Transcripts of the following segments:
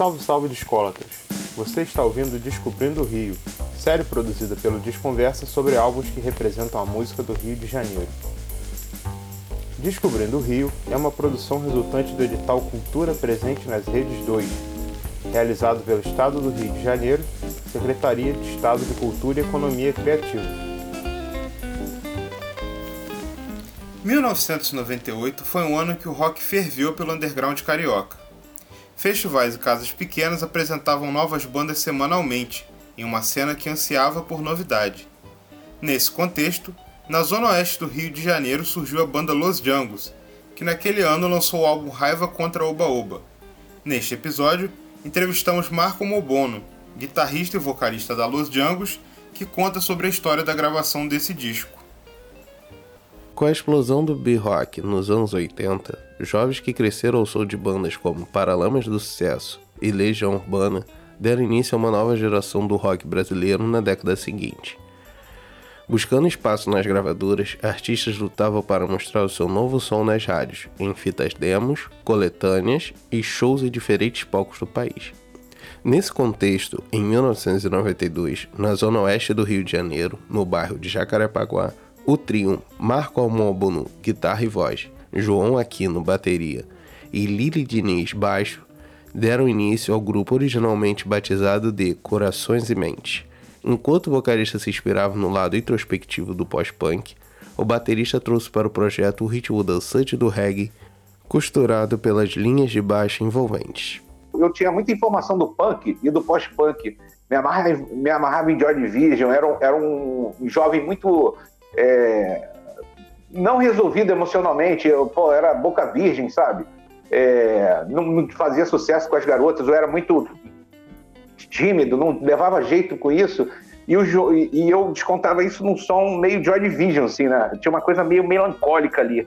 Salve, salve discólatras! Você está ouvindo Descobrindo o Rio, série produzida pelo Desconversa sobre álbuns que representam a música do Rio de Janeiro. Descobrindo o Rio é uma produção resultante do edital Cultura Presente nas Redes 2, realizado pelo Estado do Rio de Janeiro, Secretaria de Estado de Cultura e Economia Criativa. 1998 foi um ano que o rock ferveu pelo underground carioca. Festivais e casas pequenas apresentavam novas bandas semanalmente, em uma cena que ansiava por novidade. Nesse contexto, na zona oeste do Rio de Janeiro surgiu a banda Los Djangos, que naquele ano lançou o álbum Raiva contra Oba Oba. Neste episódio, entrevistamos Marco Mobono, guitarrista e vocalista da Los Djangos, que conta sobre a história da gravação desse disco. Com a explosão do B-Rock nos anos 80, jovens que cresceram ao som de bandas como Paralamas do Sucesso e Legião Urbana deram início a uma nova geração do rock brasileiro na década seguinte. Buscando espaço nas gravadoras, artistas lutavam para mostrar o seu novo som nas rádios, em fitas demos, coletâneas e shows em diferentes palcos do país. Nesse contexto, em 1992, na zona oeste do Rio de Janeiro, no bairro de Jacarepaguá, o trio Marco Almóbono, guitarra e voz, João Aquino, bateria e Lili Diniz, baixo, deram início ao grupo originalmente batizado de Corações e Mente. Enquanto o vocalista se inspirava no lado introspectivo do pós-punk, o baterista trouxe para o projeto o ritmo dançante do reggae, costurado pelas linhas de baixo envolventes. Eu tinha muita informação do punk e do pós-punk. Me amarrava, me amarrava em Joy Division, era era um jovem muito é, não resolvido emocionalmente, eu pô, era boca virgem, sabe? É, não, fazia sucesso com as garotas, eu era muito tímido, não levava jeito com isso. E, o, e eu descontava isso num som meio Joy Division, assim, né? Tinha uma coisa meio melancólica ali.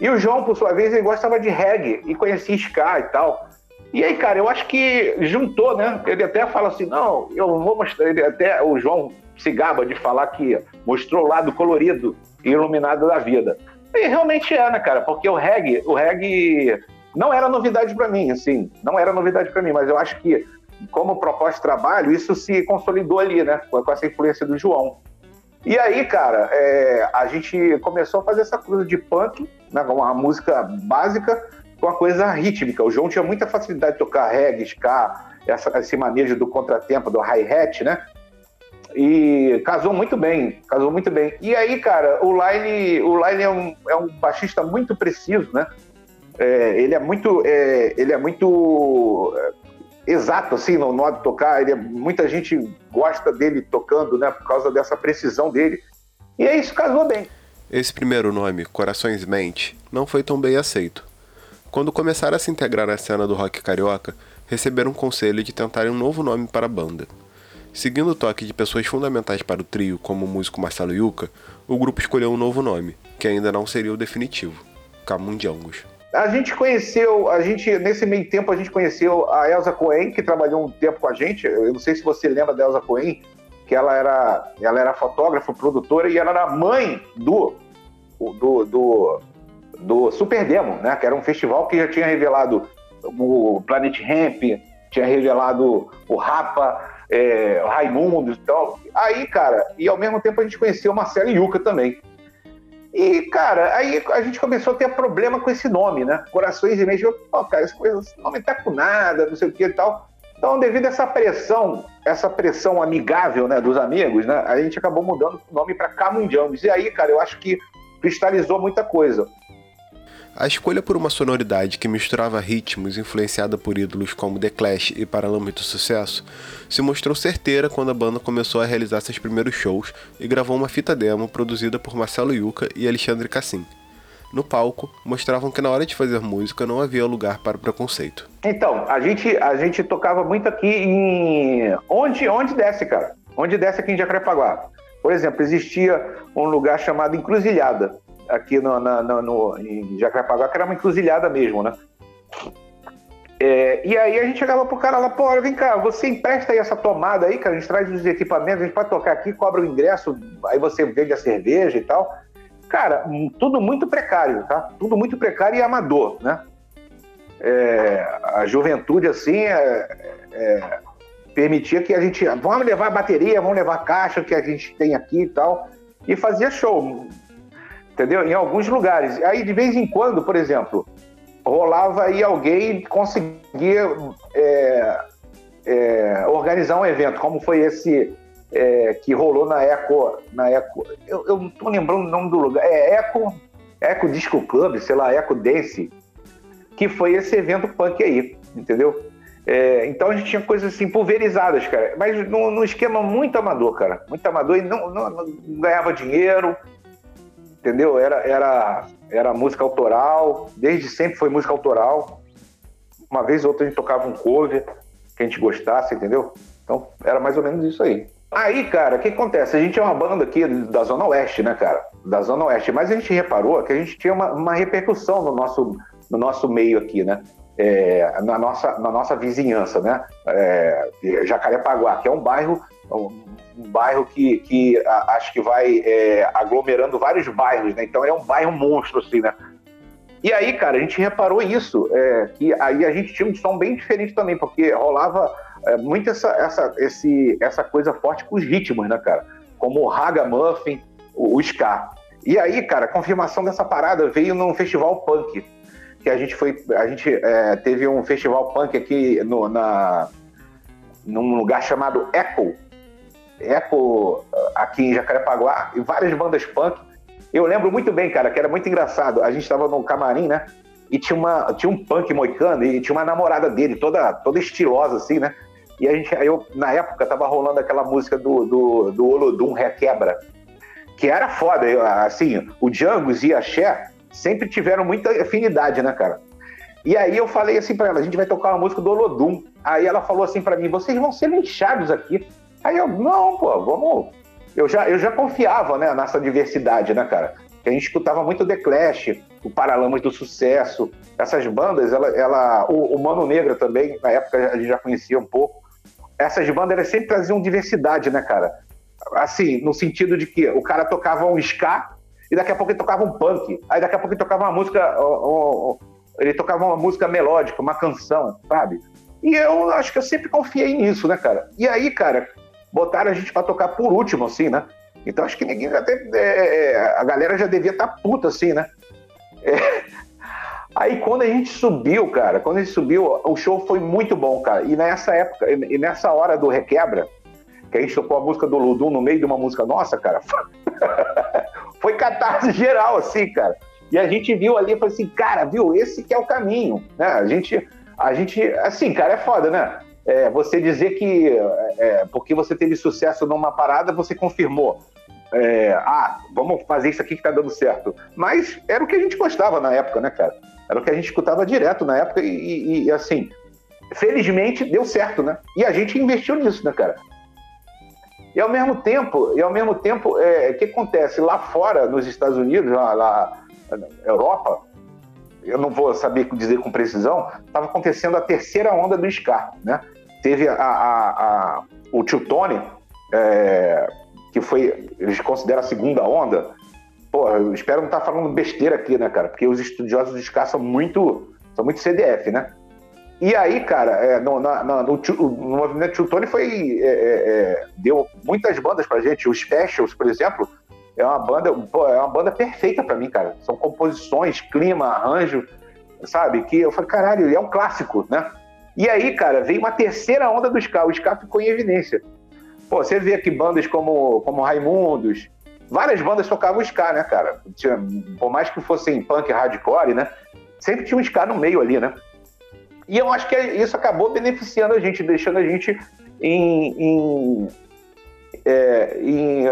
E o João, por sua vez, ele gostava de reggae e conhecia ska e tal. E aí, cara, eu acho que juntou, né? Ele até fala assim: não, eu vou mostrar. Ele até, o João se gaba de falar que mostrou o lado colorido e iluminado da vida. E realmente é, né, cara? Porque o reggae, o reggae não era novidade para mim, assim, não era novidade para mim, mas eu acho que como proposta de trabalho, isso se consolidou ali, né, com essa influência do João. E aí, cara, é, a gente começou a fazer essa coisa de punk, né, uma música básica, com a coisa rítmica. O João tinha muita facilidade de tocar reggae, ska, essa, esse manejo do contratempo, do hi-hat, né? E casou muito bem, casou muito bem. E aí, cara, o Line, o Line é, um, é um baixista muito preciso, né? É, ele é muito, é, ele é muito é, exato, assim, no modo de tocar. Ele é, muita gente gosta dele tocando, né? Por causa dessa precisão dele. E aí isso casou bem. Esse primeiro nome, Corações Mente, não foi tão bem aceito. Quando começaram a se integrar na cena do rock carioca, receberam um conselho de tentarem um novo nome para a banda. Seguindo o toque de pessoas fundamentais para o trio, como o músico Marcelo Yuca, o grupo escolheu um novo nome, que ainda não seria o definitivo: Camundiangos. A gente conheceu, a gente nesse meio tempo a gente conheceu a Elsa Cohen, que trabalhou um tempo com a gente. Eu não sei se você lembra da Elsa Cohen, que ela era, ela era fotógrafa, produtora e ela era mãe do do, do, do Super Demo, né? Que era um festival que já tinha revelado o Planet Ramp, tinha revelado o Rapa, é, Raimundo e tal. Aí, cara, e ao mesmo tempo a gente conheceu o Marcelo Yuca também. E, cara, aí a gente começou a ter problema com esse nome, né? Corações e Meios. Pô, cara, esse, esse nome tá com nada, não sei o que e tal. Então, devido a essa pressão, essa pressão amigável né, dos amigos, né, a gente acabou mudando o nome para Camundjamos. E aí, cara, eu acho que cristalizou muita coisa. A escolha por uma sonoridade que misturava ritmos influenciada por ídolos como The Clash e Paralamas do Sucesso se mostrou certeira quando a banda começou a realizar seus primeiros shows e gravou uma fita demo produzida por Marcelo Yuca e Alexandre Cassim. No palco, mostravam que na hora de fazer música não havia lugar para preconceito. Então, a gente, a gente tocava muito aqui em. Onde, onde desce, cara? Onde desce aqui em Jacarepaguá? Por exemplo, existia um lugar chamado Encruzilhada aqui no, na, no, no, em Jacarepaguá, que era uma encruzilhada mesmo, né? É, e aí a gente chegava pro cara lá, pô, vem cá, você empresta aí essa tomada aí, cara, a gente traz os equipamentos, a gente pode tocar aqui, cobra o ingresso, aí você vende a cerveja e tal. Cara, tudo muito precário, tá? Tudo muito precário e amador, né? é, a juventude assim é, é, permitia que a gente vamos levar bateria, vamos levar caixa que a gente tem aqui e tal e fazia show, entendeu? Em alguns lugares. Aí de vez em quando, por exemplo, rolava aí alguém conseguia é, é, organizar um evento, como foi esse é, que rolou na Eco, na Eco, eu, eu não tô lembrando o nome do lugar, é Eco, Eco Disco Club, sei lá, Eco Dance, que foi esse evento punk aí, entendeu? É, então a gente tinha coisas assim pulverizadas, cara, mas num, esquema muito amador, cara, muito amador e não, não, não, ganhava dinheiro, entendeu? Era, era, era música autoral, desde sempre foi música autoral. Uma vez ou outra a gente tocava um cover que a gente gostasse, entendeu? Então era mais ou menos isso aí. Aí, cara, o que acontece? A gente é uma banda aqui da Zona Oeste, né, cara? Da Zona Oeste. Mas a gente reparou que a gente tinha uma, uma repercussão no nosso, no nosso meio aqui, né? É, na, nossa, na nossa vizinhança, né? É, Jacarepaguá, que é um bairro, um, um bairro que, que a, acho que vai é, aglomerando vários bairros, né? Então é um bairro monstro, assim, né? E aí, cara, a gente reparou isso, é, que aí a gente tinha um som bem diferente também, porque rolava é, muito essa, essa, esse, essa coisa forte com os ritmos, né, cara? Como o Ragamuffin, o, o Ska. E aí, cara, a confirmação dessa parada veio num festival punk. Que a gente foi. A gente é, teve um festival punk aqui no, na, num lugar chamado Echo. Echo, aqui em Jacarepaguá, e várias bandas punk. Eu lembro muito bem, cara, que era muito engraçado. A gente estava no camarim, né? E tinha, uma, tinha um punk moicano e tinha uma namorada dele, toda, toda estilosa, assim, né? E a gente, eu, na época, tava rolando aquela música do, do, do Olodum Requebra, que era foda. Eu, assim, o Django e a Cher sempre tiveram muita afinidade, né, cara? E aí eu falei assim para ela, a gente vai tocar uma música do Olodum. Aí ela falou assim para mim, vocês vão ser linchados aqui. Aí eu, não, pô, vamos... Eu já, eu já confiava, né, nessa diversidade, né, cara? Que a gente escutava muito The Clash, o Paralamas do Sucesso, essas bandas, ela, ela o, o Mano Negra também, na época a gente já conhecia um pouco essas bandas elas sempre traziam diversidade, né, cara? Assim, no sentido de que o cara tocava um ska e daqui a pouco ele tocava um punk, aí daqui a pouco ele tocava uma música, ele tocava uma música melódica, uma canção, sabe? E eu acho que eu sempre confiei nisso, né, cara? E aí, cara, botaram a gente para tocar por último, assim, né? Então acho que ninguém até é, é, a galera já devia estar tá puta, assim, né? É, Aí quando a gente subiu, cara, quando a gente subiu, o show foi muito bom, cara. E nessa época, e nessa hora do requebra, que a gente tocou a música do Ludum no meio de uma música nossa, cara, foi catarse geral, assim, cara. E a gente viu ali e falou assim, cara, viu, esse que é o caminho, né? A gente, a gente, assim, cara, é foda, né? É, você dizer que é, porque você teve sucesso numa parada, você confirmou. É, ah, vamos fazer isso aqui que tá dando certo. Mas era o que a gente gostava na época, né, cara? Era o que a gente escutava direto na época e, e, e, assim, felizmente deu certo, né? E a gente investiu nisso, né, cara? E ao mesmo tempo, e ao mesmo tempo, é, o que acontece lá fora, nos Estados Unidos, lá, lá Europa, eu não vou saber dizer com precisão, estava acontecendo a terceira onda do Scar, né? Teve a, a, a o Tio Tony, é, que foi, eles consideram a segunda onda, Pô, eu espero não estar tá falando besteira aqui, né, cara? Porque os estudiosos de são muito, são muito CDF, né? E aí, cara, é, no, na, no, no, no, movimento Tio Tony foi. É, é, é, deu muitas bandas pra gente. Os Specials, por exemplo, é uma banda, pô, é uma banda perfeita para mim, cara. São composições, clima, arranjo, sabe? Que eu falei, caralho, é um clássico, né? E aí, cara, veio uma terceira onda do Ska. O Ska ficou em evidência. Pô, você vê aqui bandas como, como Raimundos, várias bandas tocavam ska, né, cara? Tinha, por mais que fossem punk hardcore, né? Sempre tinha um ska no meio ali, né? E eu acho que isso acabou beneficiando a gente, deixando a gente em, em, é, em,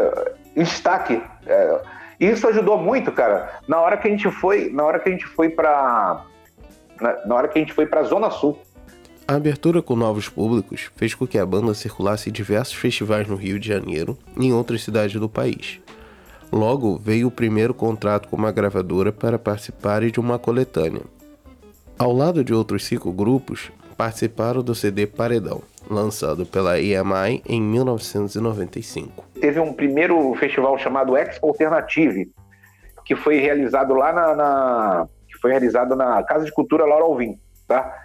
em destaque. É, isso ajudou muito, cara. Na hora que a gente foi, na hora que a gente foi para na, na hora que a gente foi para Zona Sul. A abertura com novos públicos fez com que a banda circulasse em diversos festivais no Rio de Janeiro e em outras cidades do país. Logo veio o primeiro contrato com uma gravadora para participarem de uma coletânea. Ao lado de outros cinco grupos, participaram do CD Paredão, lançado pela EMI em 1995. Teve um primeiro festival chamado Expo Alternative, que foi realizado lá na, na que foi realizado na Casa de Cultura Laura Alvim, tá?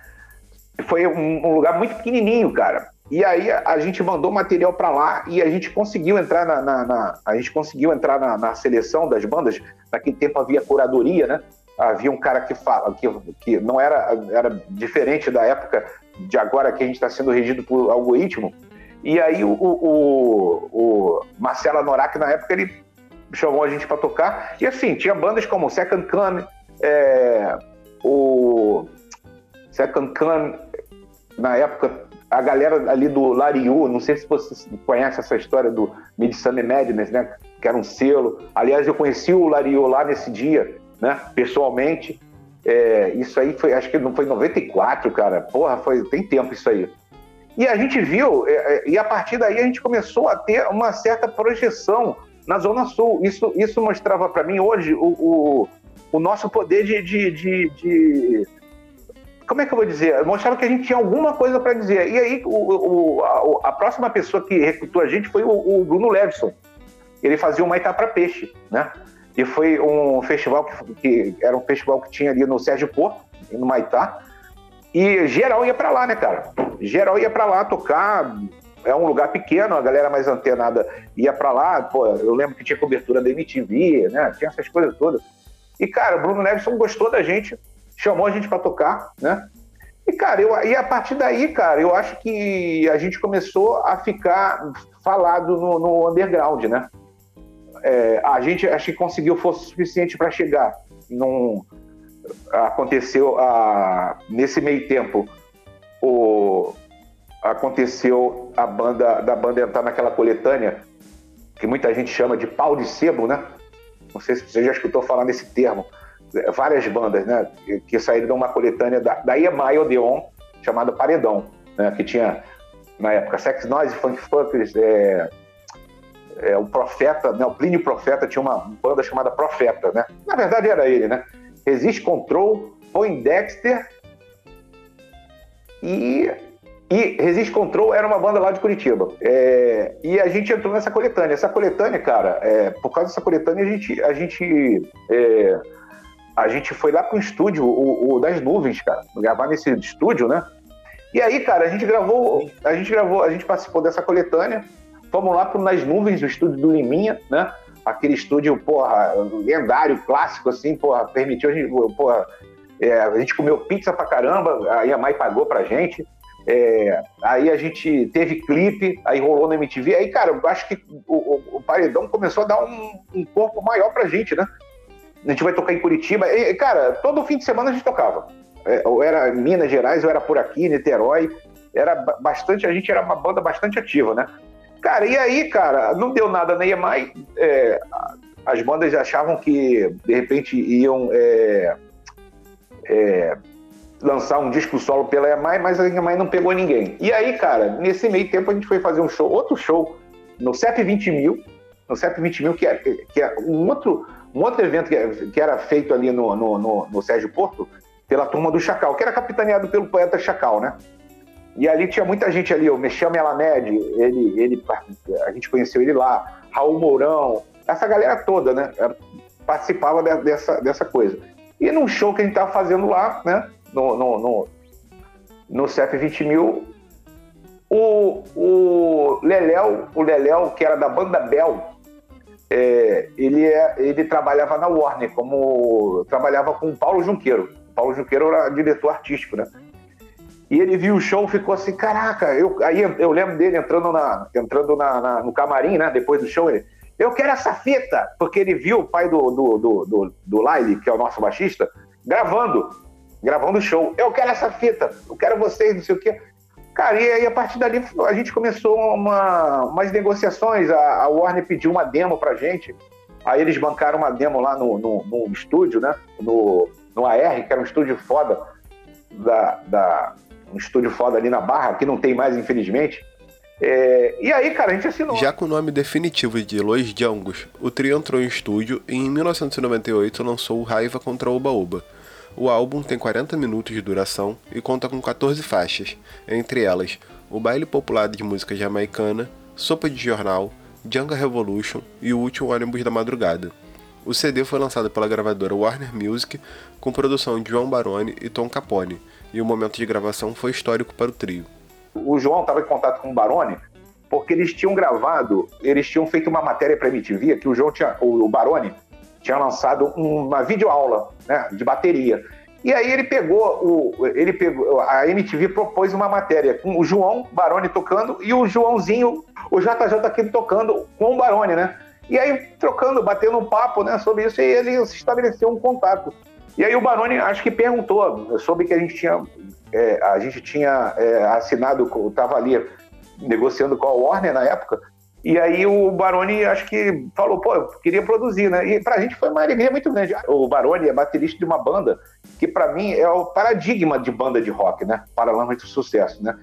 Foi um, lugar muito pequenininho, cara. E aí a gente mandou material para lá e a gente conseguiu entrar na, na, na a gente conseguiu entrar na, na, seleção das bandas. Naquele tempo havia curadoria, né? Havia um cara que fala que, que não era era diferente da época de agora que a gente está sendo regido por algoritmo. E aí o, o, o Marcelo Norak na época ele chamou a gente para tocar e assim tinha bandas como Second Can, é, o Second Can na época a galera ali do Lariu, não sei se você conhece essa história do Midsummer Madness, né? Que era um selo. Aliás, eu conheci o Lariu lá nesse dia, né? Pessoalmente. É, isso aí foi, acho que não foi 94, cara. Porra, foi, tem tempo isso aí. E a gente viu, é, é, e a partir daí a gente começou a ter uma certa projeção na Zona Sul. Isso, isso mostrava para mim hoje o, o, o, nosso poder de, de, de, de como é que eu vou dizer? Mostrava que a gente tinha alguma coisa para dizer. E aí, o, o, a, a, próxima pessoa que recrutou a gente foi o, o Bruno Levison. Ele fazia o Maitá para Peixe, né? E foi um festival que, que, era um festival que tinha ali no Sérgio Porto, no Maitá. E geral ia para lá, né, cara? Geral ia para lá tocar. É um lugar pequeno, a galera mais antenada ia para lá. Pô, eu lembro que tinha cobertura da MTV, né? Tinha essas coisas todas. E, cara, o Bruno Levison gostou da gente chamou a gente para tocar, né? E, cara, eu, e a partir daí, cara, eu acho que a gente começou a ficar falado no, no underground, né? É, a gente acho que conseguiu força suficiente para chegar. Num, aconteceu a, nesse meio tempo o, aconteceu a banda da banda entrar naquela coletânea que muita gente chama de pau de sebo, né? Não sei se você já escutou falar nesse termo várias bandas, né? Que saíram de uma coletânea da, da EMI Odeon, chamada Paredão, né? Que tinha, na época, Sex Noise, Funk Funkers, é, é, o Profeta, né? O Plínio Profeta tinha uma banda chamada Profeta, né? Na verdade era ele, né? Resist Control, Poindexter e e Resist Control era uma banda lá de Curitiba. É, e a gente entrou nessa coletânea. Essa coletânea, cara, é, por causa dessa coletânea, a gente, a gente é, a gente foi lá pro estúdio, o, o, das nuvens, cara, gravar nesse estúdio, né? E aí, cara, a gente gravou, a gente gravou, a gente participou dessa coletânea, fomos lá pro Nas Nuvens, o estúdio do Liminha, né? Aquele estúdio, porra, lendário, clássico, assim, porra, permitiu a gente, porra, é, a gente comeu pizza pra caramba, aí a Mai pagou pra gente. É, aí a gente teve clipe, aí rolou na MTV. Aí, cara, eu acho que o, o, o Paredão começou a dar um, um corpo maior pra gente, né? A gente vai tocar em Curitiba. E, cara, todo fim de semana a gente tocava. É, ou era Minas Gerais, ou era por aqui, Niterói. Era bastante, a gente era uma banda bastante ativa, né? Cara, e aí, cara, não deu nada na EMI. É, as bandas achavam que, de repente, iam é, é, lançar um disco solo pela EMI, mas a EMI não pegou ninguém. E aí, cara, nesse meio tempo a gente foi fazer um show, outro show, no CEP 20 mil, no CEP 20 mil, que é, que é um outro um outro evento que, era feito ali no, no, no, no Sérgio Porto, pela turma do Chacal, que era capitaneado pelo poeta Chacal, né? E ali tinha muita gente ali, o Mexão Melamed, ele, ele, a gente conheceu ele lá, Raul Mourão, essa galera toda, né? Participava dessa, dessa coisa. E num show que a gente tava fazendo lá, né? No, no, no, no CEP 20 mil, o, o Leléu, o Leléu, que era da banda Bel, é, ele, é, ele trabalhava na Warner, como trabalhava com o Paulo Junqueiro. O Paulo Junqueiro era diretor artístico, né? E ele viu o show ficou assim, caraca, eu, aí eu lembro dele entrando, na, entrando na, na, no camarim, né? Depois do show, ele, eu quero essa fita, porque ele viu o pai do, do, do, do, do Lyle, que é o nosso baixista, gravando, gravando o show. Eu quero essa fita, eu quero vocês, não sei o quê. Cara, e aí a partir dali a gente começou uma, umas negociações. A, a Warner pediu uma demo pra gente. Aí eles bancaram uma demo lá no, no, no estúdio, né? No, no AR, que era um estúdio foda da, da, um estúdio foda ali na Barra, que não tem mais, infelizmente. É, e aí, cara, a gente assinou. Já com o nome definitivo de Los Djangos, o trio entrou em estúdio e em 1998 lançou Raiva contra Oba Oba o álbum tem 40 minutos de duração e conta com 14 faixas, entre elas o baile popular de música jamaicana, Sopa de Jornal, Django Revolution e o último ônibus da madrugada. O CD foi lançado pela gravadora Warner Music com produção de João Baroni e Tom Capone e o momento de gravação foi histórico para o trio. O João estava em contato com o Baroni porque eles tinham gravado, eles tinham feito uma matéria para a MTV que o João tinha, o Baroni tinha lançado uma videoaula né, de bateria. E aí ele pegou o. Ele pegou. A MTV propôs uma matéria com o João Baroni tocando e o Joãozinho, o JJ aqui tocando com o Baroni, né? E aí, trocando, batendo um papo né, sobre isso, e ele se estabeleceu um contato. E aí o Baroni acho que perguntou, soube que a gente tinha. É, a gente tinha é, assinado, estava ali negociando com a Warner na época, e aí o Baroni, acho que falou, pô, eu queria produzir, né? E pra gente foi uma alegria muito grande. O Baroni é baterista de uma banda que para mim é o paradigma de banda de rock, né? Paralamas de sucesso, né?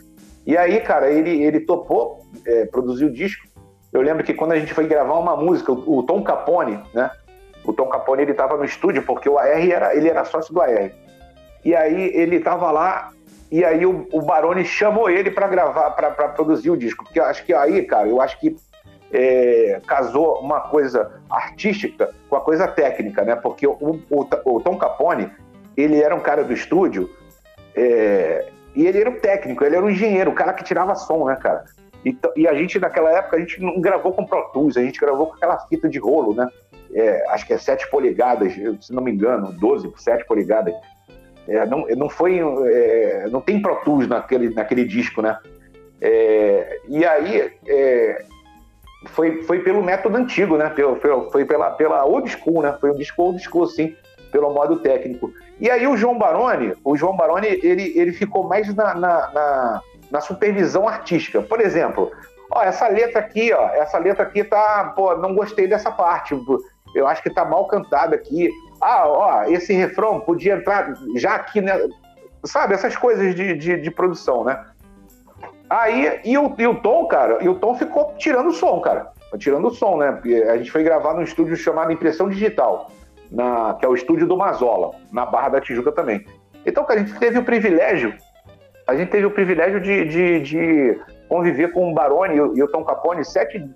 E aí, cara, ele, ele topou é, produzir o disco. Eu lembro que quando a gente foi gravar uma música, o, o Tom Capone, né? O Tom Capone, ele tava no estúdio porque o AR era, ele era sócio do AR. E aí ele tava lá e aí o, o Baroni chamou ele para gravar, para produzir o disco. Porque eu acho que aí, cara, eu acho que é, casou uma coisa artística com a coisa técnica, né? Porque o, o, o Tom Capone, ele era um cara do estúdio é, e ele era um técnico, ele era um engenheiro, o cara que tirava som, né, cara? E, e, a gente, naquela época, a gente não gravou com Pro Tools, a gente gravou com aquela fita de rolo, né? É, acho que é 7 polegadas, se não me engano, 12, 7 polegadas. É, não, não foi. É, não tem Pro Tools naquele, naquele disco, né? É, e aí, é, foi, foi pelo método antigo, né? Foi, foi pela, pela old school, né? Foi um disco old school, sim, pelo modo técnico. E aí o João Baroni, o João Baroni, ele, ele ficou mais na, na, na, na supervisão artística. Por exemplo, ó, essa letra aqui, ó, essa letra aqui tá, pô, não gostei dessa parte. Eu acho que tá mal cantada aqui. Ah, ó, esse refrão podia entrar já aqui, né? Sabe, essas coisas de, de, de produção, né? Aí, e o, e o Tom, cara, e o Tom ficou tirando o som, cara. Tirando o som, né? Porque a gente foi gravar num estúdio chamado Impressão Digital, na, que é o estúdio do Mazola, na Barra da Tijuca também. Então, cara, a gente teve o privilégio, a gente teve o privilégio de, de, de conviver com o Baroni e o Tom Capone sete,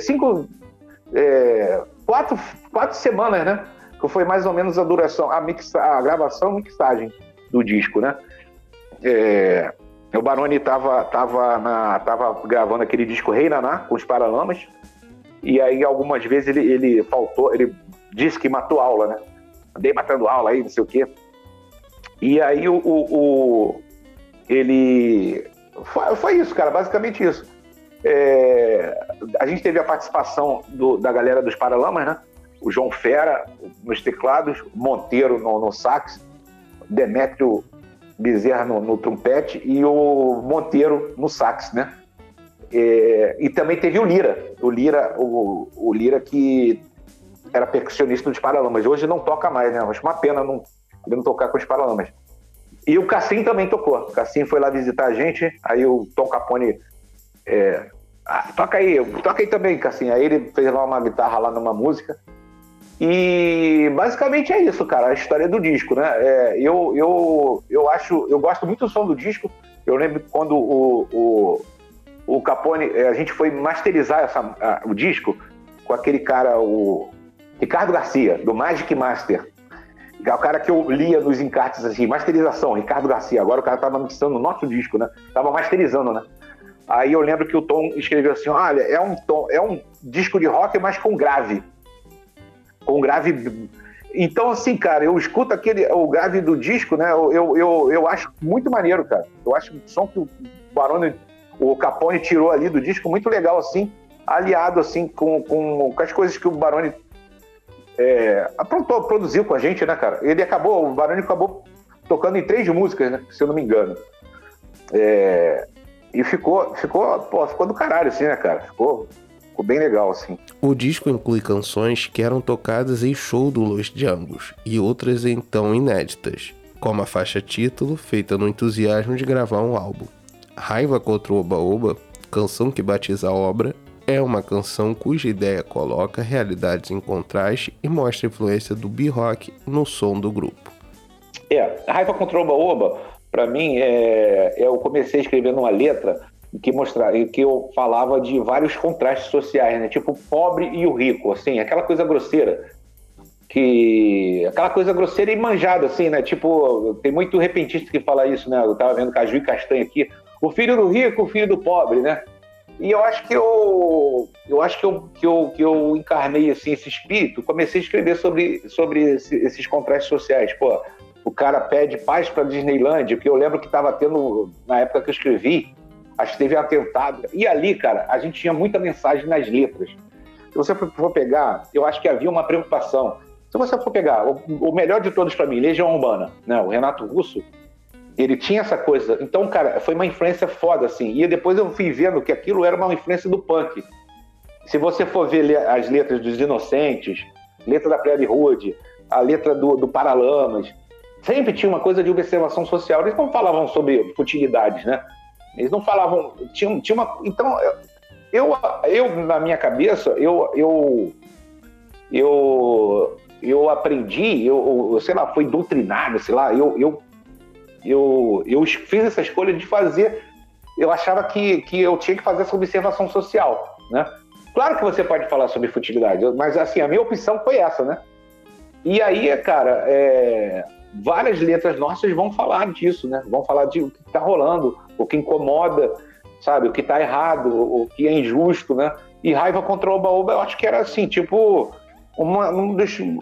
cinco, é, quatro, quatro semanas, né? Que foi mais ou menos a duração, a, mixa, a gravação e mixagem do disco, né? É, o Baroni estava tava na, tava gravando aquele disco Rei Naná, com os Paralamas, e aí algumas vezes ele, ele faltou, ele disse que matou aula, né? Andei matando aula aí, não sei o quê. E aí o, o, o ele. Foi, foi, isso, cara, basicamente isso. É, a gente teve a participação do, da galera dos Paralamas, né? O João Fera nos teclados, Monteiro no, no sax, Demétrio Bezerra no, no, trompete e o Monteiro no sax, né? É, e também teve o Lira, o Lira, o, o Lira que era percussionista dos Paralamas. Hoje não toca mais, né? Acho uma pena não, não tocar com os Paralamas. E o Cassim também tocou. O Cassim foi lá visitar a gente, aí o Tom Capone é, ah, toca aí, toca aí também, Cassim. Aí ele fez lá uma guitarra lá numa música. E basicamente é isso, cara, a história do disco, né? É, eu, eu, eu acho, eu gosto muito do som do disco. Eu lembro quando o, o, o Capone, é, a gente foi masterizar essa, a, o disco com aquele cara, o Ricardo Garcia, do Magic Master. É o cara que eu lia nos encartes assim, masterização, Ricardo Garcia. Agora o cara tava mixando o nosso disco, né? Tava masterizando, né? Aí eu lembro que o Tom escreveu assim: olha, é um tom, é um disco de rock, mas com grave com grave. Então, assim, cara, eu escuto aquele, o grave do disco, né? Eu, eu, eu, acho muito maneiro, cara. Eu acho o som que o Barone, o Capone tirou ali do disco muito legal, assim, aliado, assim, com, com, com as coisas que o Barone é, aprontou, produziu com a gente, né, cara? Ele acabou, o Barone acabou tocando em três músicas, né? Se eu não me engano. É, e ficou, ficou, pô, ficou do caralho, assim, né, cara? Ficou ficou bem legal, assim. O disco inclui canções que eram tocadas em show do Los Django e outras então inéditas, como a faixa título, feita no entusiasmo de gravar um álbum. Raiva contra o Oba Oba, canção que batiza a obra, é uma canção cuja ideia coloca realidades em contraste e mostra a influência do B-Rock no som do grupo. É, Raiva contra o Oba Oba, para mim, é, eu comecei escrevendo uma letra que mostrar que eu falava de vários contrastes sociais, né? Tipo o pobre e o rico, assim, aquela coisa grosseira. que aquela coisa grosseira e manjada, assim, né? Tipo, tem muito repentista que fala isso, né? Eu tava vendo Caju e Castanha aqui. O filho do rico, o filho do pobre, né? E eu acho que eu, eu acho que eu, que eu, que eu encarnei assim esse espírito, comecei a escrever sobre, sobre esse, esses contrastes sociais. Pô, o cara pede paz para Disneyland, que eu lembro que estava tendo na época que eu escrevi, acho que teve atentado. E ali, cara, a gente tinha muita mensagem nas letras. Se você for pegar, eu acho que havia uma preocupação. Se você for pegar o, o melhor de todos para mim, Legião Urbana, né? O Renato Russo, ele tinha essa coisa. Então, cara, foi uma influência foda, assim. E depois eu fui vendo que aquilo era uma influência do punk. Se você for ver as letras dos Inocentes, letra da Prairie Hood, a letra do, do Paralamas, sempre tinha uma coisa de observação social. Eles não falavam sobre futilidades, né? Eles não falavam. Tinha, tinha uma. Então, eu, eu, na minha cabeça, eu. eu eu, eu aprendi, eu, eu sei lá, foi doutrinado, sei lá, eu, eu eu, eu fiz essa escolha de fazer. Eu achava que, que eu tinha que fazer essa observação social, né? Claro que você pode falar sobre futilidade, mas assim, a minha opção foi essa, né? E aí, cara, é, várias letras nossas vão falar disso, né? Vão falar de o que está rolando, o que incomoda, sabe? O que está errado, o que é injusto, né? E raiva contra o Oba-Oba, eu acho que era assim, tipo, uma, um,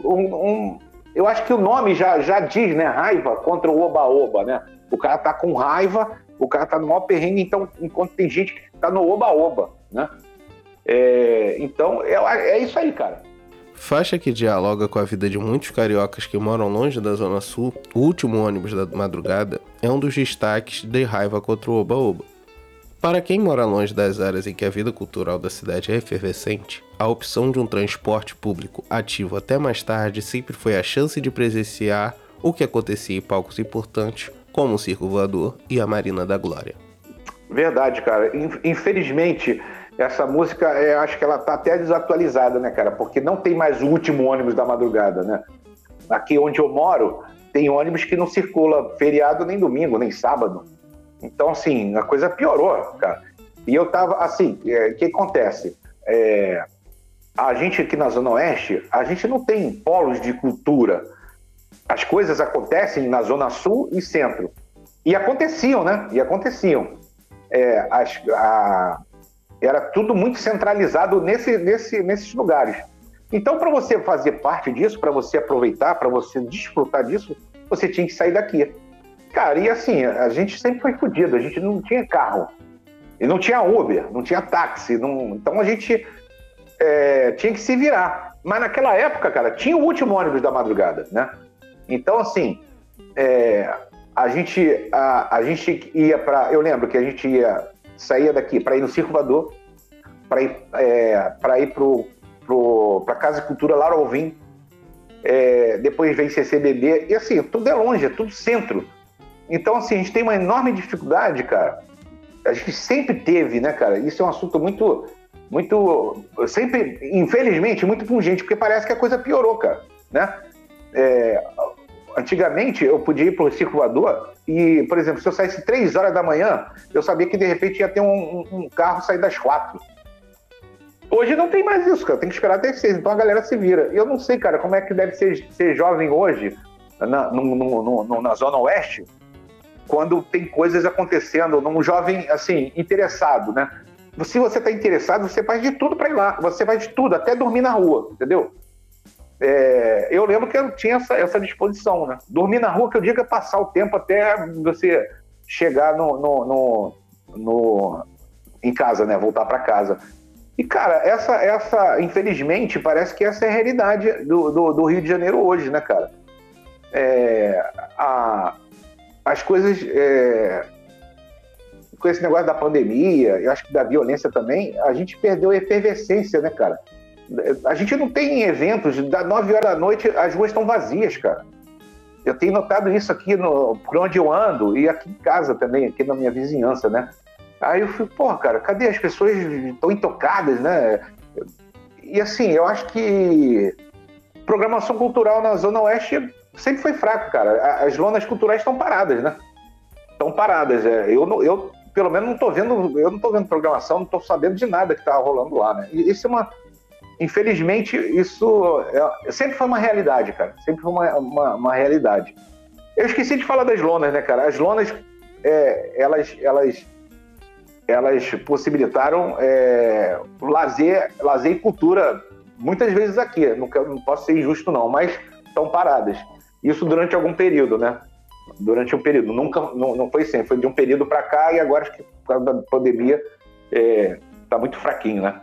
um, eu acho que o nome já, já diz, né? Raiva contra o oba-oba, né? O cara tá com raiva, o cara tá no maior perrengue, então, enquanto tem gente que tá no oba-oba, né? É, então, é, é isso aí, cara. Faixa que dialoga com a vida de muitos cariocas que moram longe da Zona Sul, o último ônibus da madrugada é um dos destaques de raiva contra o Oba-Oba. Para quem mora longe das áreas em que a vida cultural da cidade é efervescente, a opção de um transporte público ativo até mais tarde sempre foi a chance de presenciar o que acontecia em palcos importantes, como o Circo Voador e a Marina da Glória. Verdade, cara. Infelizmente, essa música, é, acho que ela tá até desatualizada, né, cara? Porque não tem mais o último ônibus da madrugada, né? Aqui onde eu moro, tem ônibus que não circula feriado nem domingo, nem sábado. Então, assim, a coisa piorou, cara. E eu tava, assim, o é, que acontece? É, a gente aqui na Zona Oeste, a gente não tem polos de cultura. As coisas acontecem na Zona Sul e Centro. E aconteciam, né? E aconteciam. É, as, a, era tudo muito centralizado nesse, nesse, nesses lugares. Então, para você fazer parte disso, para você aproveitar, para você desfrutar disso, você tinha que sair daqui. Cara, e assim, a gente sempre foi fodido, a gente não tinha carro. E não tinha Uber, não tinha táxi. Não... Então a gente é, tinha que se virar. Mas naquela época, cara, tinha o último ônibus da madrugada, né? Então, assim, é, a, gente, a, a gente ia para. Eu lembro que a gente ia saía daqui para ir no Circulador, para ir, é, para ir Casa de Cultura Lara Alvim, é, depois vem CCBB, e assim, tudo é longe, é tudo centro. Então, assim, a gente tem uma enorme dificuldade, cara. A gente sempre teve, né, cara? Isso é um assunto muito, muito, sempre, infelizmente, muito pungente, porque parece que a coisa piorou, cara, né? É, antigamente, eu podia ir pro circulador e, por exemplo, se eu saísse três horas da manhã, eu sabia que de repente ia ter um, um carro sair das quatro. Hoje não tem mais isso, cara. Tem que esperar até seis. Então a galera se vira. E eu não sei, cara, como é que deve ser, ser jovem hoje na, no, no, no, na Zona Oeste, quando tem coisas acontecendo num jovem, assim, interessado, né? Se você está interessado, você faz de tudo para ir lá. Você faz de tudo, até dormir na rua, entendeu? É, eu lembro que eu tinha essa, essa, disposição, né? Dormir na rua, que eu digo é passar o tempo até você chegar no, no, no, no em casa, né? Voltar para casa. E, cara, essa, essa, infelizmente, parece que essa é a realidade do, do, do Rio de Janeiro hoje, né, cara? É, a, as coisas. É, com esse negócio da pandemia, eu acho que da violência também, a gente perdeu a efervescência, né, cara? A gente não tem eventos, da 9 horas da noite as ruas estão vazias, cara. Eu tenho notado isso aqui no, por onde eu ando e aqui em casa também, aqui na minha vizinhança, né? Aí eu fui, porra, cara, cadê as pessoas estão intocadas, né? E assim, eu acho que programação cultural na Zona Oeste sempre foi fraco, cara. As lonas culturais estão paradas, né? Estão paradas. É. Eu, eu, pelo menos, não estou vendo, eu não tô vendo programação, não estou sabendo de nada que está rolando lá, né? E isso é uma, infelizmente, isso é, sempre foi uma realidade, cara. Sempre foi uma, uma, uma, realidade. Eu esqueci de falar das lonas, né, cara? As lonas, é, elas, elas, elas possibilitaram é, lazer, lazer e cultura muitas vezes aqui. Não, não posso ser injusto, não, mas estão paradas. Isso durante algum período, né? Durante um período. Nunca, não, não foi sempre. Foi de um período para cá e agora, por causa da pandemia, está muito fraquinho, né?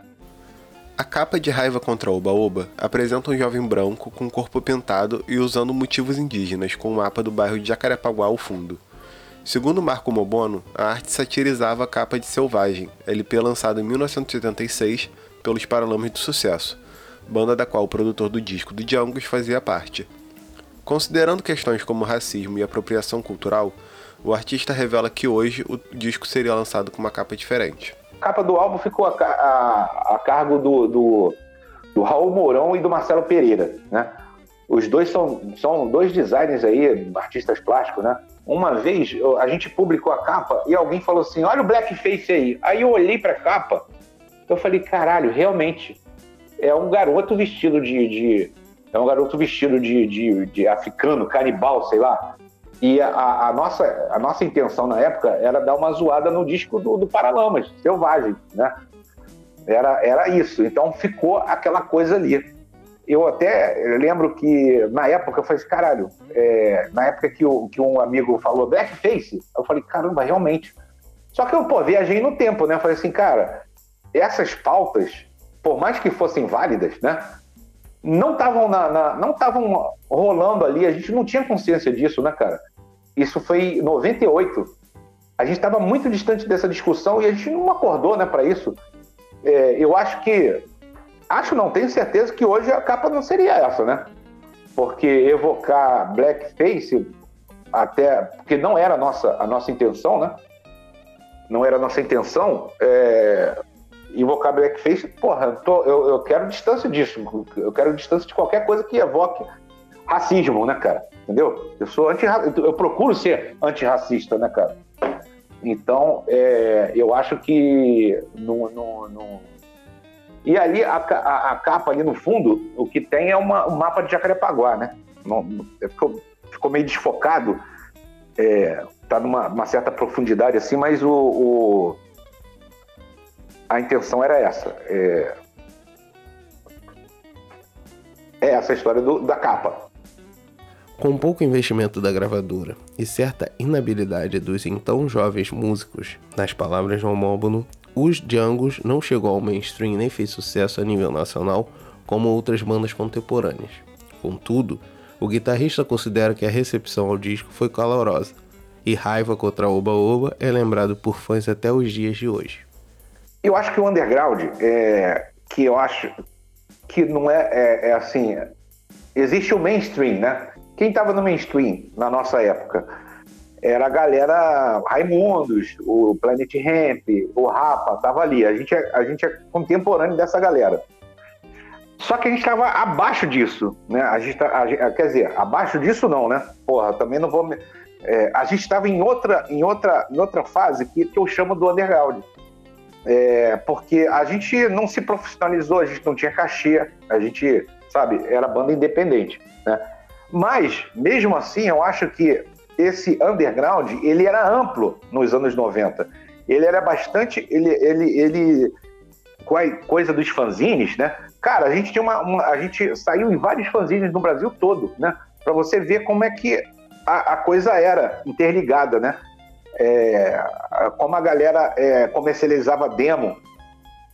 A capa de Raiva contra Oba-Oba apresenta um jovem branco com corpo pintado e usando motivos indígenas, com o mapa do bairro de Jacarepaguá ao fundo. Segundo Marco Mobono, a arte satirizava a capa de Selvagem, LP lançado em 1986 pelos Paralamas do Sucesso, banda da qual o produtor do disco do Django fazia parte. Considerando questões como racismo e apropriação cultural, o artista revela que hoje o disco seria lançado com uma capa diferente capa do álbum ficou a, a, a cargo do, do, do, Raul Mourão e do Marcelo Pereira, né? Os dois são, são dois designers aí, artistas plásticos, né? Uma vez a gente publicou a capa e alguém falou assim: olha o blackface aí. Aí eu olhei pra capa, eu falei: caralho, realmente. É um garoto vestido de. de é um garoto vestido de, de, de africano, canibal, sei lá. E a, a, nossa, a nossa intenção na época era dar uma zoada no disco do, do Paralamas, Selvagem, né? Era, era isso. Então ficou aquela coisa ali. Eu até lembro que na época eu falei assim, caralho, é, na época que, o, que um amigo falou blackface, eu falei, caramba, realmente. Só que eu, pô, viajei no tempo, né? Eu falei assim, cara, essas pautas, por mais que fossem válidas, né? Não estavam na, na, não estavam rolando ali, a gente não tinha consciência disso, né, cara? Isso foi em 98. A gente estava muito distante dessa discussão e a gente não acordou né, para isso. É, eu acho que. Acho não, tenho certeza que hoje a capa não seria essa, né? Porque evocar blackface, até. Porque não era a nossa, a nossa intenção, né? Não era a nossa intenção. É, invocar blackface, porra, eu, tô, eu, eu quero distância disso. Eu quero distância de qualquer coisa que evoque racismo, né, cara? Entendeu? Eu sou anti eu procuro ser antirracista, né, cara? Então, é, eu acho que no, no, no... e ali a, a, a, capa ali no fundo, o que tem é uma, um mapa de Jacarepaguá, né? Não, é, ficou, ficou meio desfocado, é, tá numa certa profundidade assim, mas o, o, a intenção era essa. É, é essa história do, da capa. Com pouco investimento da gravadora e certa inabilidade dos então jovens músicos, nas palavras de Romóbono, os Djangos não chegou ao mainstream nem fez sucesso a nível nacional como outras bandas contemporâneas. Contudo, o guitarrista considera que a recepção ao disco foi calorosa, e Raiva contra Oba Oba é lembrado por fãs até os dias de hoje. Eu acho que o underground, é, que eu acho que não é, é, é assim, existe o mainstream, né? Quem estava no mainstream na nossa época? Era a galera Raimundos, o Planet Ramp, o Rapa, tava ali. A gente, é, a gente é contemporâneo dessa galera. Só que a gente estava abaixo disso, né? A gente, tá, a, quer dizer, abaixo disso não, né? Porra, também não vou. É, a gente estava em outra, em outra, em outra fase que, que eu chamo do underground. É, porque a gente não se profissionalizou, a gente não tinha cachê, a gente, sabe, era banda independente, né? Mas, mesmo assim, eu acho que esse underground, ele era amplo nos anos 90. Ele era bastante, ele, ele, ele, coisa dos fanzines, né? Cara, a gente tinha uma, uma a gente saiu em vários fanzines no Brasil todo, né? Para você ver como é que a, a coisa era interligada, né? É, como a galera é, comercializava demo,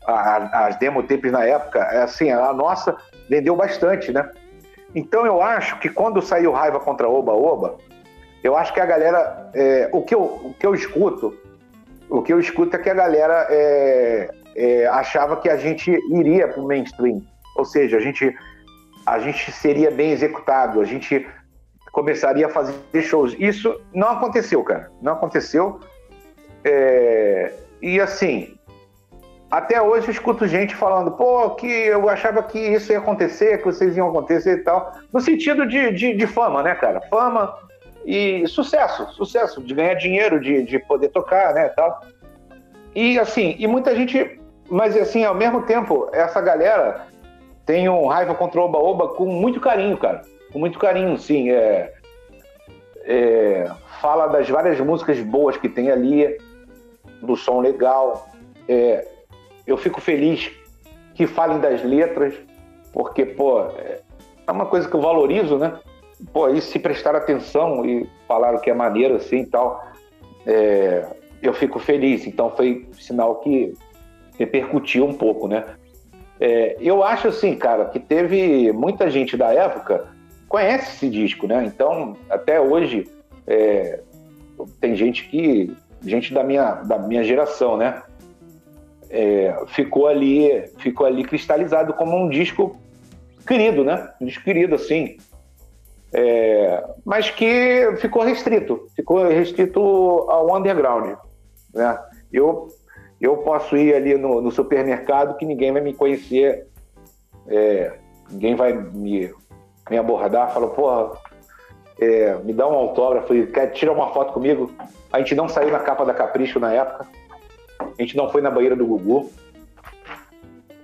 a, as demo tapes na época, é assim, a nossa vendeu bastante, né? Então eu acho que quando saiu Raiva contra Oba Oba, eu acho que a galera. É, o, que eu, o que eu escuto, o que eu escuto é que a galera é, é, achava que a gente iria para o mainstream. Ou seja, a gente, a gente seria bem executado, a gente começaria a fazer shows. Isso não aconteceu, cara. Não aconteceu. É, e assim, até hoje eu escuto gente falando, pô, que eu achava que isso ia acontecer, que vocês iam acontecer e tal. No sentido de, de, de fama, né, cara? Fama e sucesso, sucesso, de ganhar dinheiro, de, de poder tocar, né, tal. E assim, e muita gente, mas assim, ao mesmo tempo, essa galera tenho raiva contra o Oba Oba com muito carinho, cara. Com muito carinho, sim. É, é, fala das várias músicas boas que tem ali, do som legal. É, eu fico feliz que falem das letras, porque, pô, é, é uma coisa que eu valorizo, né? Pô, aí se prestar atenção e falaram que é maneiro assim e tal, é, eu fico feliz. Então foi sinal que repercutiu um pouco, né? É, eu acho assim, cara, que teve muita gente da época conhece esse disco, né? Então, até hoje, é, tem gente que. gente da minha, da minha geração, né? É, ficou ali ficou ali cristalizado como um disco querido, né? Um disco querido, assim. É, mas que ficou restrito, ficou restrito ao underground. Né? Eu eu posso ir ali no, no supermercado que ninguém vai me conhecer, é, ninguém vai me, me abordar, fala, porra, é, me dá um autógrafo, quer tirar uma foto comigo. A gente não saiu na capa da Capricho na época, a gente não foi na banheira do Gugu.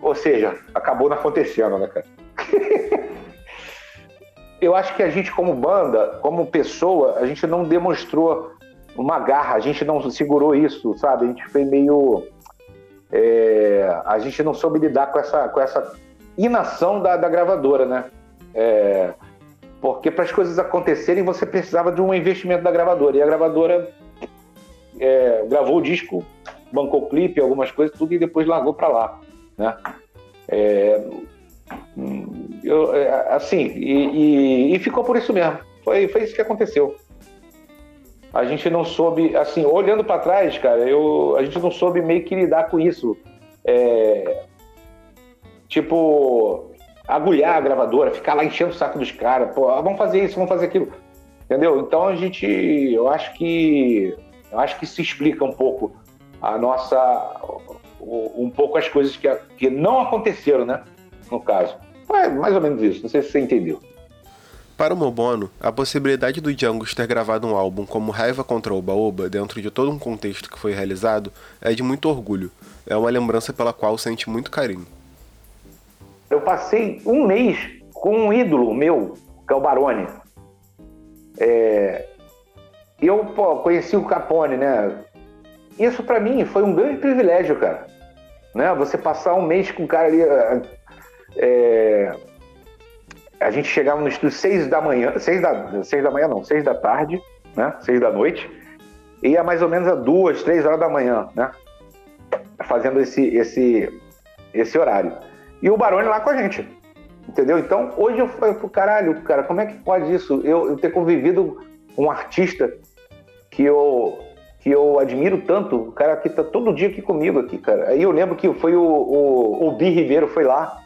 Ou seja, acabou não acontecendo, né, cara? Eu acho que a gente, como banda, como pessoa, a gente não demonstrou uma garra, a gente não segurou isso, sabe? A gente foi meio. É, a gente não soube lidar com essa, com essa inação da, da gravadora, né? É, porque para as coisas acontecerem você precisava de um investimento da gravadora. E a gravadora é, gravou o disco, bancou o clipe, algumas coisas, tudo e depois largou para lá. Né? É, eu, é, assim, e, e, e, ficou por isso mesmo. Foi, foi isso que aconteceu a gente não soube, assim, olhando para trás, cara, eu, a gente não soube meio que lidar com isso. É, tipo, agulhar a gravadora, ficar lá enchendo o saco dos caras, pô, ah, vamos fazer isso, vamos fazer aquilo. Entendeu? Então a gente, eu acho que, eu acho que se explica um pouco a nossa, um pouco as coisas que, que não aconteceram, né? No caso. É mais ou menos isso, não sei se você entendeu. Para o Mobono, a possibilidade do Django ter gravado um álbum como Raiva contra o Oba dentro de todo um contexto que foi realizado é de muito orgulho. É uma lembrança pela qual sente muito carinho. Eu passei um mês com um ídolo meu, que é o Barone. É... Eu pô, conheci o Capone, né? Isso para mim foi um grande privilégio, cara. Né? Você passar um mês com o cara ali. É a gente chegava no estúdio seis da manhã, seis da, seis da manhã não, seis da tarde, né? Seis da noite, e ia mais ou menos a duas, três horas da manhã, né? Fazendo esse, esse, esse horário. E o Barone lá com a gente, entendeu? Então, hoje eu falei pro caralho, cara, como é que pode isso? Eu, eu ter convivido com um artista que eu, que eu admiro tanto, o cara que tá todo dia aqui comigo aqui, cara. Aí eu lembro que foi o, o, o Bi Ribeiro foi lá,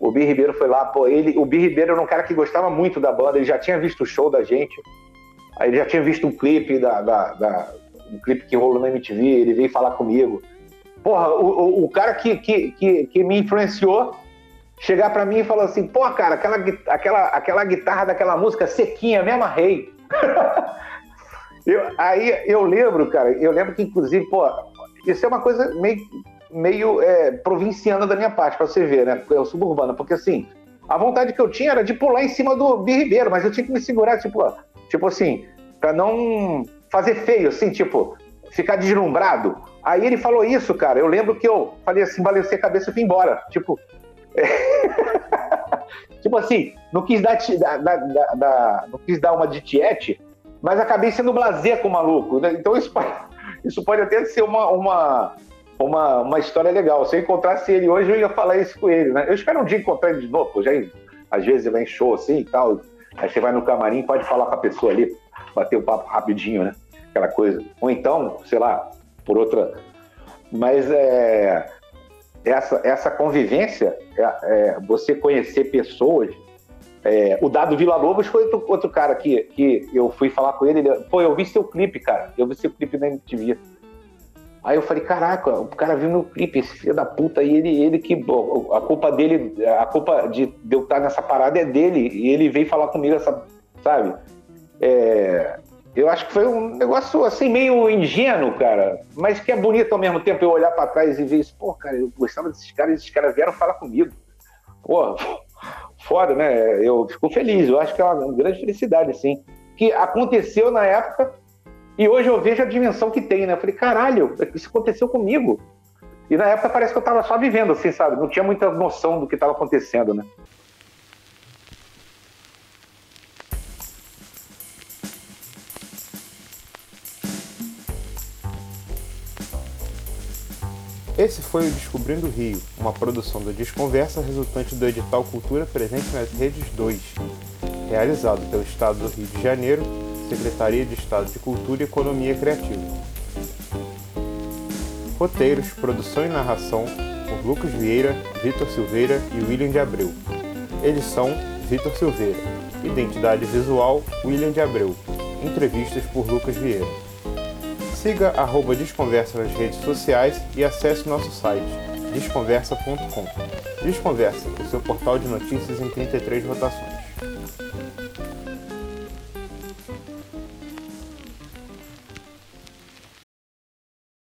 o Bi Ribeiro foi lá, pô, ele, o Bi Ribeiro era um cara que gostava muito da banda, ele já tinha visto o show da gente, aí ele já tinha visto um clipe da, da, da um clipe que rolou na MTV, ele veio falar comigo. Porra, o, o, cara que, que, que, que, me influenciou chegar para mim e falar assim, pô, cara, aquela, aquela, aquela guitarra daquela música sequinha, me amarrei. eu, aí eu lembro, cara, eu lembro que inclusive, pô, isso é uma coisa meio meio é, provinciana da minha parte, para você ver, né? O suburbano, porque assim, a vontade que eu tinha era de pular em cima do Bi Ribeiro, mas eu tinha que me segurar, tipo, tipo assim, para não fazer feio, assim, tipo, ficar deslumbrado. Aí ele falou isso, cara. Eu lembro que eu falei assim, balancei a cabeça e fui embora. Tipo. Tipo assim, não quis dar, da, da, da, não quis dar uma de tiete, mas acabei sendo blazer com o maluco. Né? Então isso pode, isso pode até ser uma, uma, uma, uma história legal. Se eu encontrasse ele hoje, eu ia falar isso com ele, né? Eu espero um dia encontrar ele de novo, pô, já às vezes ele vem show assim e tal. Aí você vai no camarim, pode falar com a pessoa ali, bater o um papo rapidinho, né? Aquela coisa. Ou então, sei lá, por outra. Mas é, essa, essa convivência, é, é, você conhecer pessoas. É, o Dado Vila Lobos foi outro, outro, cara que, que eu fui falar com ele. ele Pô, eu vi seu clipe, cara. Eu vi seu clipe na MTV. Aí eu falei, caraca, o cara viu meu clipe, esse filho da puta, e ele, ele que. A culpa dele, a culpa de, de eu estar nessa parada é dele. E ele veio falar comigo, essa, sabe? É, eu acho que foi um negócio assim, meio ingênuo, cara, mas que é bonito ao mesmo tempo eu olhar para trás e ver isso, pô, cara, eu gostava desses caras, esses caras vieram falar comigo. Pô, foda, né? Eu fico feliz, eu acho que é uma grande felicidade, assim. Que aconteceu na época e hoje eu vejo a dimensão que tem, né? Eu falei, caralho, isso aconteceu comigo. E na época parece que eu tava só vivendo, assim, sabe? Não tinha muita noção do que estava acontecendo, né? Esse foi o Descobrindo o Rio, uma produção do Desconversa resultante do edital Cultura Presente nas Redes 2, realizado pelo Estado do Rio de Janeiro, Secretaria de Estado de Cultura e Economia Criativa. Roteiros, produção e narração por Lucas Vieira, Vitor Silveira e William de Abreu. Edição Vitor Silveira. Identidade visual William de Abreu. Entrevistas por Lucas Vieira. Siga arroba Desconversa nas redes sociais e acesse nosso site desconversa.com. Desconversa, o seu portal de notícias em 33 rotações.